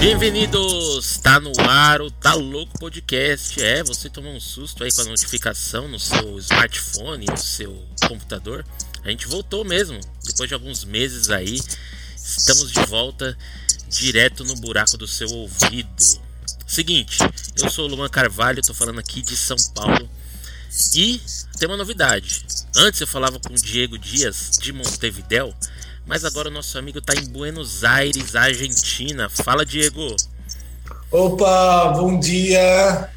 Bem-vindos! Tá no ar o Tá Louco Podcast. É, você tomou um susto aí com a notificação no seu smartphone, no seu computador. A gente voltou mesmo, depois de alguns meses aí. Estamos de volta direto no buraco do seu ouvido. Seguinte, eu sou o Luan Carvalho, tô falando aqui de São Paulo. E tem uma novidade. Antes eu falava com o Diego Dias de Montevidéu mas agora o nosso amigo está em Buenos Aires, Argentina. Fala, Diego. Opa, bom dia.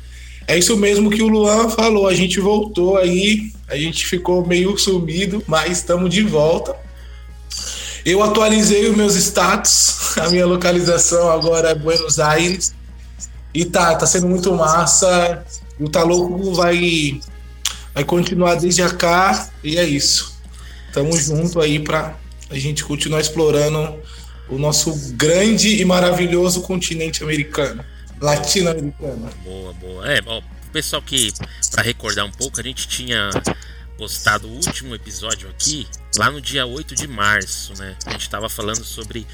É isso mesmo que o Luan falou. A gente voltou aí, a gente ficou meio sumido, mas estamos de volta. Eu atualizei os meus status, a minha localização agora é Buenos Aires. E tá, tá sendo muito massa. O Tá Louco vai, vai continuar desde cá e é isso. Tamo junto aí pra a gente continuar explorando o nosso grande e maravilhoso continente americano, latino-americano. Boa, boa. É, ó, pessoal que, para recordar um pouco, a gente tinha postado o último episódio aqui, lá no dia 8 de março, né? A gente estava falando sobre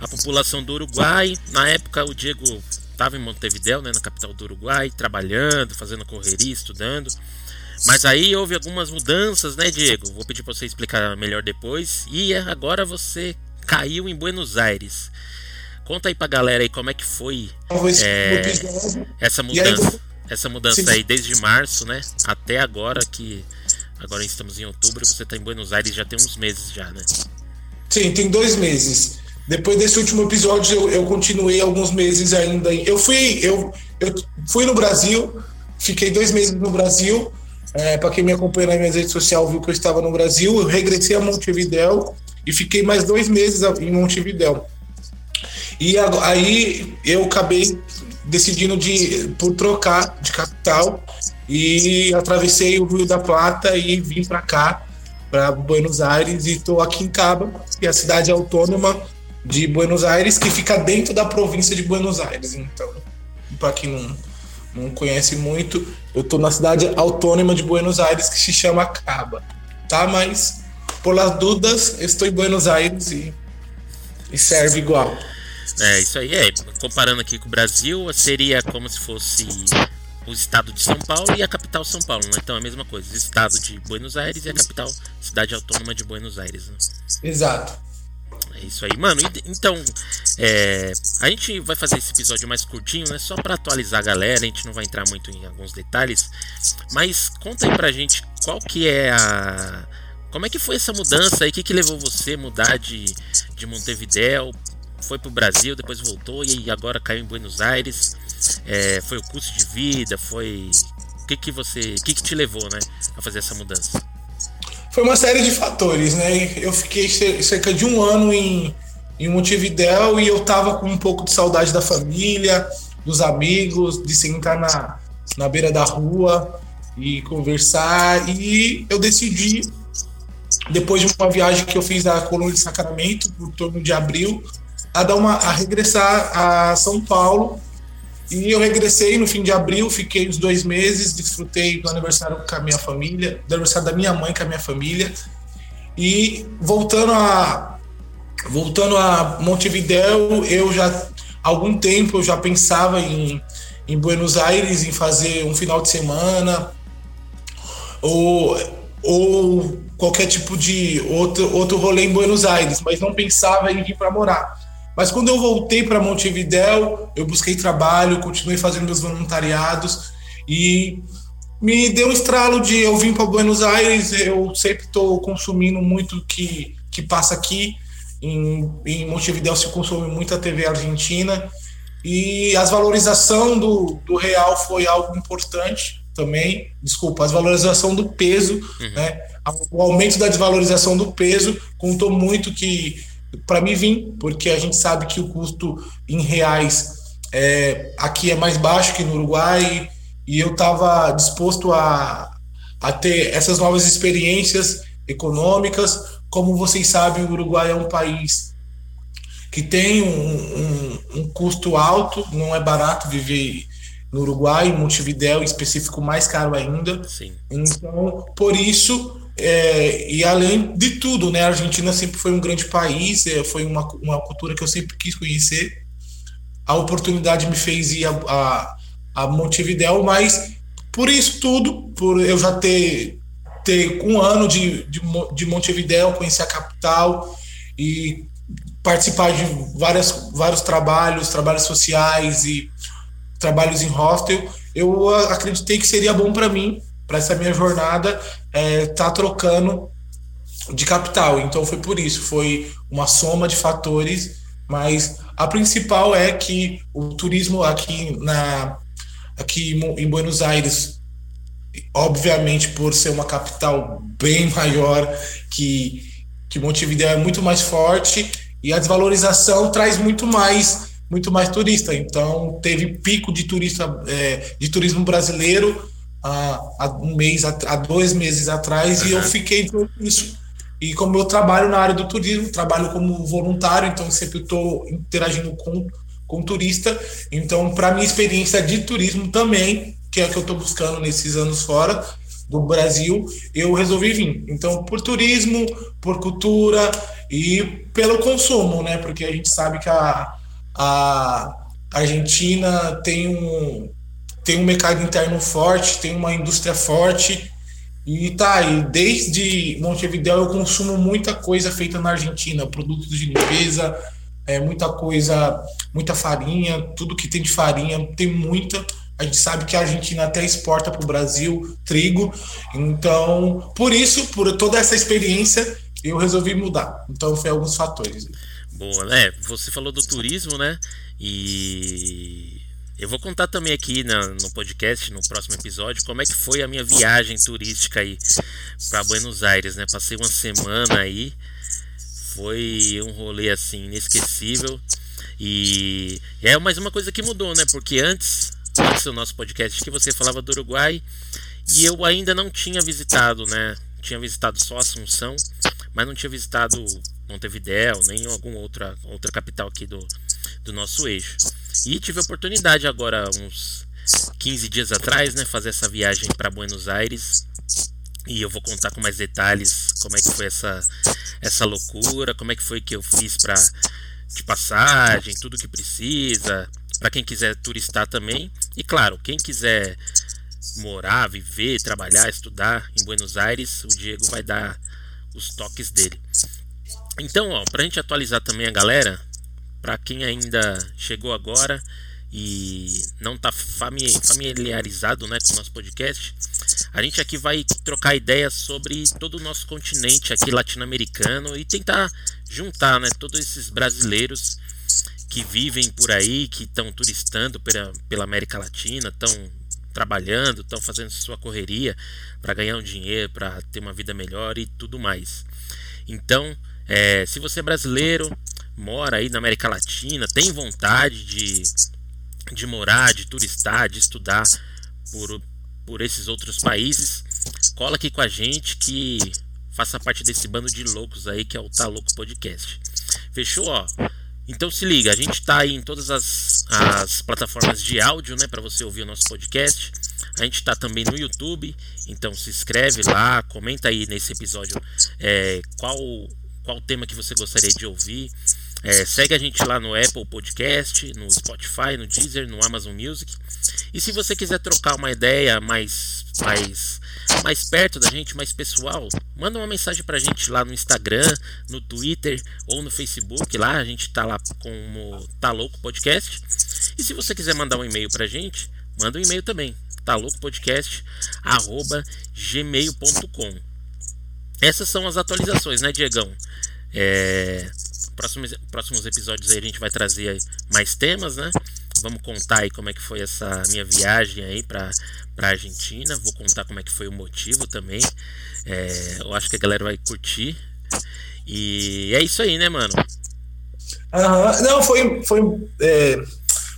a população do Uruguai. Na época, o Diego estava em Montevideo, né, na capital do Uruguai, trabalhando, fazendo correria, estudando. Mas aí houve algumas mudanças, né, Diego? Vou pedir para você explicar melhor depois. E agora você caiu em Buenos Aires. Conta aí pra galera aí como é que foi é, essa mudança. Essa mudança aí desde março, né? Até agora que. Agora estamos em outubro, você tá em Buenos Aires já tem uns meses já, né? Sim, tem dois meses. Depois desse último episódio, eu, eu continuei alguns meses ainda. Eu fui, eu, eu fui no Brasil, fiquei dois meses no Brasil é, para quem me acompanha nas minhas redes sociais viu que eu estava no Brasil. Eu regressei a Montevidéu e fiquei mais dois meses em Montevidéu. E aí eu acabei decidindo de por trocar de capital e atravessei o Rio da Plata e vim para cá, para Buenos Aires e estou aqui em Caba, que é a cidade autônoma de Buenos Aires que fica dentro da província de Buenos Aires. Então, para quem não não conhece muito. Eu estou na cidade autônoma de Buenos Aires que se chama Caba, tá? Mas por las dúvidas, estou em Buenos Aires e, e serve igual. É, isso aí é. Comparando aqui com o Brasil, seria como se fosse o estado de São Paulo e a capital São Paulo, né? Então é a mesma coisa, o estado de Buenos Aires e a capital, cidade autônoma de Buenos Aires. Né? Exato. É isso aí, mano. Então, é, a gente vai fazer esse episódio mais curtinho, né? Só para atualizar a galera. A gente não vai entrar muito em alguns detalhes, mas conta aí pra gente qual que é a como é que foi essa mudança aí? O que, que levou você a mudar de, de Montevidéu? Foi pro Brasil, depois voltou e agora caiu em Buenos Aires. É, foi o custo de vida? Foi. O que, que você. O que, que te levou, né? A fazer essa mudança? Foi uma série de fatores, né? Eu fiquei cerca de um ano em, em Montevidéu e eu tava com um pouco de saudade da família, dos amigos, de sentar na, na beira da rua e conversar. E eu decidi, depois de uma viagem que eu fiz da Colônia de Sacramento, por torno de abril, a dar uma a regressar a São Paulo e eu regressei no fim de abril, fiquei os dois meses, desfrutei do aniversário com a minha família, do aniversário da minha mãe com a minha família. E voltando a voltando a Montevidéu, eu já algum tempo eu já pensava em, em Buenos Aires, em fazer um final de semana ou, ou qualquer tipo de outro, outro rolê em Buenos Aires, mas não pensava em vir para morar. Mas quando eu voltei para Montevidéu, eu busquei trabalho, continuei fazendo meus voluntariados e me deu um estralo de eu vim para Buenos Aires, eu sempre estou consumindo muito que que passa aqui em, em Montevidéu se consome muita TV argentina e a valorização do, do real foi algo importante também, desculpa, a valorização do peso, uhum. né? O aumento da desvalorização do peso contou muito que para mim vir, porque a gente sabe que o custo em reais é, aqui é mais baixo que no Uruguai e eu estava disposto a, a ter essas novas experiências econômicas. Como vocês sabem, o Uruguai é um país que tem um, um, um custo alto, não é barato viver no Uruguai, em Montevidéu em específico mais caro ainda. Sim. Então, por isso é, e além de tudo, né, a Argentina sempre foi um grande país, é, foi uma, uma cultura que eu sempre quis conhecer. a oportunidade me fez ir a, a, a Montevidéu, mas por isso tudo, por eu já ter, ter um ano de, de, de Montevidéu, conhecer a capital e participar de várias, vários trabalhos, trabalhos sociais e trabalhos em hostel, eu acreditei que seria bom para mim, para essa minha jornada, é, tá trocando de capital. Então foi por isso, foi uma soma de fatores, mas a principal é que o turismo aqui na aqui em Buenos Aires, obviamente por ser uma capital bem maior que que Montevideo é muito mais forte e a desvalorização traz muito mais muito mais turista. Então, teve pico de turista é, de turismo brasileiro há, um mês, há dois meses atrás, uhum. e eu fiquei isso. E como eu trabalho na área do turismo, trabalho como voluntário, então sempre estou interagindo com, com turista. Então, para minha experiência de turismo também, que é a que eu estou buscando nesses anos fora do Brasil, eu resolvi vir. Então, por turismo, por cultura e pelo consumo, né? Porque a gente sabe que a, a Argentina tem um, tem um mercado interno forte, tem uma indústria forte. E tá, e desde Montevideo eu consumo muita coisa feita na Argentina, produtos de limpeza, é, muita coisa, muita farinha, tudo que tem de farinha, tem muita. A gente sabe que a Argentina até exporta para o Brasil trigo. Então, por isso, por toda essa experiência, eu resolvi mudar. Então, foi alguns fatores. Boa, né? Você falou do turismo, né? E eu vou contar também aqui na, no podcast, no próximo episódio, como é que foi a minha viagem turística aí para Buenos Aires, né? Passei uma semana aí, foi um rolê assim inesquecível e é mais uma coisa que mudou, né? Porque antes, antes do nosso podcast que você falava do Uruguai e eu ainda não tinha visitado, né? Tinha visitado só Assunção, mas não tinha visitado Montevidéu, nem alguma outra, outra capital aqui do, do nosso eixo. E tive a oportunidade agora, uns 15 dias atrás, né, fazer essa viagem para Buenos Aires. E eu vou contar com mais detalhes como é que foi essa, essa loucura, como é que foi que eu fiz para de passagem, tudo que precisa, para quem quiser turistar também. E claro, quem quiser morar, viver, trabalhar, estudar em Buenos Aires, o Diego vai dar os toques dele. Então, ó, pra gente atualizar também a galera, para quem ainda chegou agora e não está familiarizado né, com o nosso podcast, a gente aqui vai trocar ideias sobre todo o nosso continente aqui latino-americano e tentar juntar né, todos esses brasileiros que vivem por aí, que estão turistando pela, pela América Latina, estão trabalhando, estão fazendo sua correria para ganhar um dinheiro, para ter uma vida melhor e tudo mais. Então, é, se você é brasileiro, mora aí na América Latina, tem vontade de, de morar, de turistar, de estudar por, por esses outros países, cola aqui com a gente que faça parte desse bando de loucos aí que é o Tá Louco Podcast. Fechou, ó? Então se liga, a gente está aí em todas as, as plataformas de áudio, né, para você ouvir o nosso podcast. A gente está também no YouTube, então se inscreve lá, comenta aí nesse episódio é, qual qual tema que você gostaria de ouvir. É, segue a gente lá no Apple Podcast, no Spotify, no Deezer, no Amazon Music. E se você quiser trocar uma ideia mais, mais, mais perto da gente, mais pessoal, manda uma mensagem pra gente lá no Instagram, no Twitter ou no Facebook. Lá a gente tá lá como Tá Louco Podcast. E se você quiser mandar um e-mail pra gente, manda um e-mail também. Tá louco podcast arroba gmail.com. Essas são as atualizações, né, Diegão? É, próximos, próximos episódios aí a gente vai trazer mais temas, né? Vamos contar aí como é que foi essa minha viagem aí para para Argentina. Vou contar como é que foi o motivo também. É, eu acho que a galera vai curtir. E é isso aí, né, mano? Uhum. Não, foi foi é,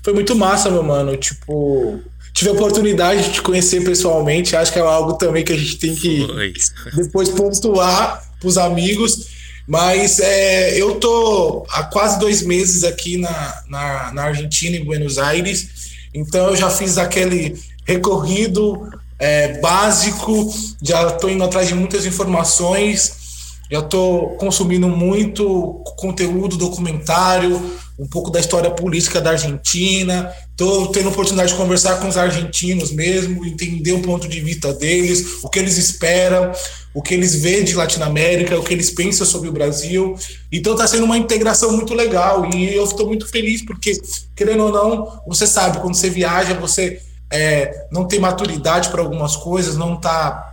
foi muito massa, meu mano. Tipo, tive a oportunidade de te conhecer pessoalmente. Acho que é algo também que a gente tem que foi. depois pontuar pros amigos. Mas é, eu tô há quase dois meses aqui na, na, na, Argentina, em Buenos Aires, então eu já fiz aquele recorrido é, básico, já estou indo atrás de muitas informações. Já estou consumindo muito conteúdo, documentário, um pouco da história política da Argentina. Estou tendo a oportunidade de conversar com os argentinos mesmo, entender o ponto de vista deles, o que eles esperam, o que eles veem de Latinoamérica, o que eles pensam sobre o Brasil. Então está sendo uma integração muito legal e eu estou muito feliz porque, querendo ou não, você sabe, quando você viaja, você é, não tem maturidade para algumas coisas, não está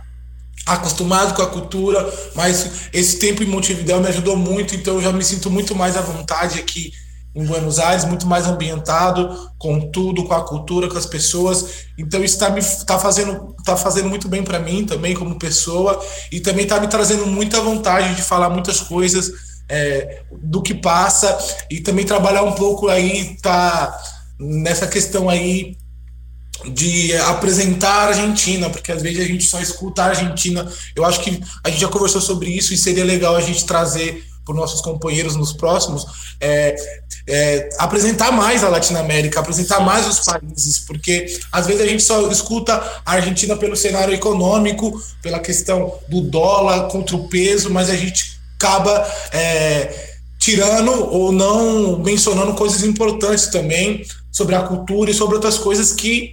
acostumado com a cultura, mas esse tempo em Montevideo me ajudou muito, então eu já me sinto muito mais à vontade aqui em Buenos Aires, muito mais ambientado com tudo, com a cultura, com as pessoas. Então isso está me tá fazendo tá fazendo muito bem para mim também como pessoa e também está me trazendo muita vontade de falar muitas coisas é, do que passa e também trabalhar um pouco aí tá nessa questão aí de apresentar a Argentina, porque às vezes a gente só escuta a Argentina. Eu acho que a gente já conversou sobre isso e seria legal a gente trazer para os nossos companheiros nos próximos, é, é, apresentar mais a Latinoamérica, apresentar mais os países, porque às vezes a gente só escuta a Argentina pelo cenário econômico, pela questão do dólar contra o peso, mas a gente acaba é, tirando ou não mencionando coisas importantes também sobre a cultura e sobre outras coisas que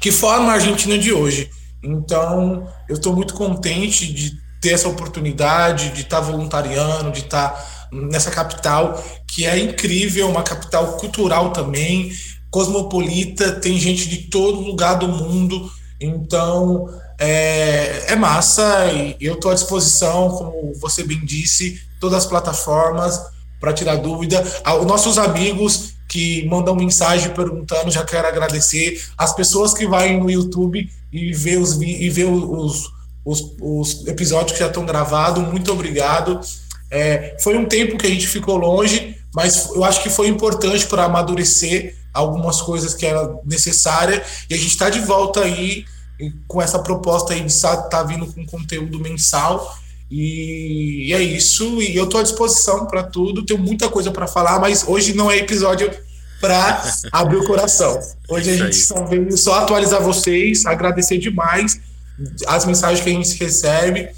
que formam a Argentina de hoje. Então, eu estou muito contente de ter essa oportunidade, de estar tá voluntariando, de estar tá nessa capital, que é incrível, uma capital cultural também, cosmopolita, tem gente de todo lugar do mundo. Então, é, é massa e eu estou à disposição, como você bem disse, todas as plataformas para tirar dúvida. Os nossos amigos que mandam mensagem perguntando, já quero agradecer. As pessoas que vão no YouTube e vê os, e os, os, os episódios que já estão gravados, muito obrigado. É, foi um tempo que a gente ficou longe, mas eu acho que foi importante para amadurecer algumas coisas que era necessária e a gente está de volta aí com essa proposta aí de estar tá vindo com conteúdo mensal e é isso, e eu estou à disposição para tudo. Tenho muita coisa para falar, mas hoje não é episódio para abrir o coração. Hoje a gente só veio só atualizar vocês, agradecer demais as mensagens que a gente recebe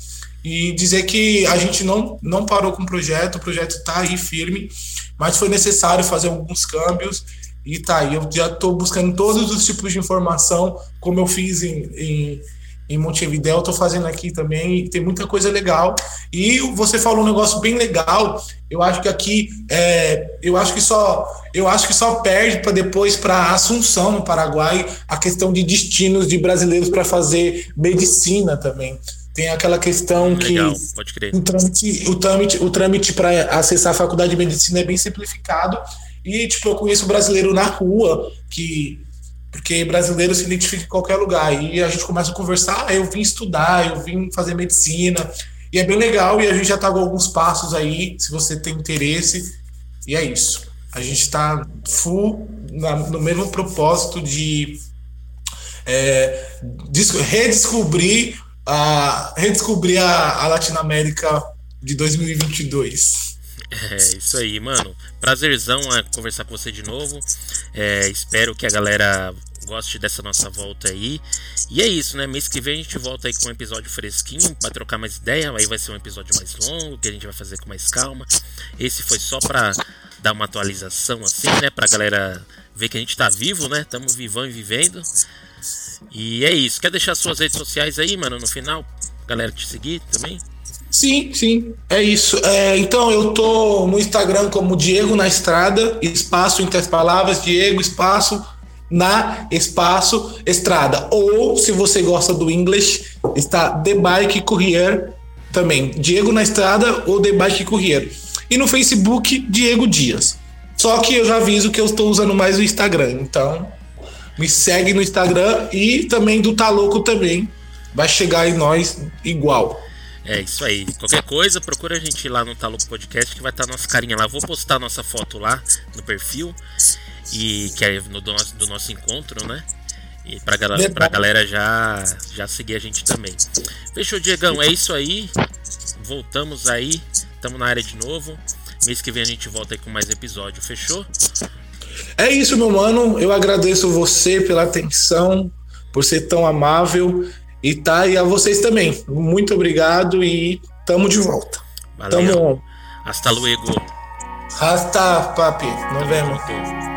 e dizer que a gente não, não parou com o projeto, o projeto está aí firme, mas foi necessário fazer alguns câmbios e tá aí. Eu já estou buscando todos os tipos de informação, como eu fiz em, em em estou fazendo aqui também, tem muita coisa legal. E você falou um negócio bem legal. Eu acho que aqui, é, eu acho que só, eu acho que só perde para depois para Assunção no Paraguai a questão de destinos de brasileiros para fazer medicina também. Tem aquela questão que o trâmite, o trâmite, o trâmite para acessar a faculdade de medicina é bem simplificado. E tipo, eu conheço brasileiro na rua que porque brasileiro se identifica em qualquer lugar. E a gente começa a conversar, ah, eu vim estudar, eu vim fazer medicina, e é bem legal, e a gente já tá com alguns passos aí, se você tem interesse, e é isso. A gente está full na, no mesmo propósito de é, redescobrir a, redescobrir a, a Latinoamérica de 2022. É isso aí, mano. Prazerzão é conversar com você de novo. É, espero que a galera goste dessa nossa volta aí. E é isso, né? Mês que vem a gente volta aí com um episódio fresquinho para trocar mais ideia. Aí vai ser um episódio mais longo, que a gente vai fazer com mais calma. Esse foi só pra dar uma atualização assim, né? Pra galera ver que a gente tá vivo, né? Tamo vivão e vivendo. E é isso. Quer deixar suas redes sociais aí, mano, no final? Galera te seguir também? Sim, sim, é isso. É, então eu tô no Instagram como Diego na Estrada, espaço entre as palavras, Diego, espaço na espaço Estrada. Ou, se você gosta do inglês, está The Bike Courier também. Diego na Estrada ou The Bike Courier. E no Facebook, Diego Dias. Só que eu já aviso que eu estou usando mais o Instagram. Então, me segue no Instagram e também do Tá Louco também. Vai chegar em nós igual. É isso aí. Qualquer coisa, procura a gente lá no Talo Podcast que vai estar tá nossa carinha lá. Vou postar nossa foto lá no perfil. E que é no, do, nosso, do nosso encontro, né? E pra galera, pra galera já, já seguir a gente também. Fechou, Diegão? É isso aí. Voltamos aí. Tamo na área de novo. Mês que vem a gente volta aí com mais episódio. Fechou? É isso, meu mano. Eu agradeço você pela atenção, por ser tão amável. E tá, e a vocês também. Muito obrigado e tamo de volta. Valeu. Tamo. Hasta luego. Rasta, papi. Nos vemos.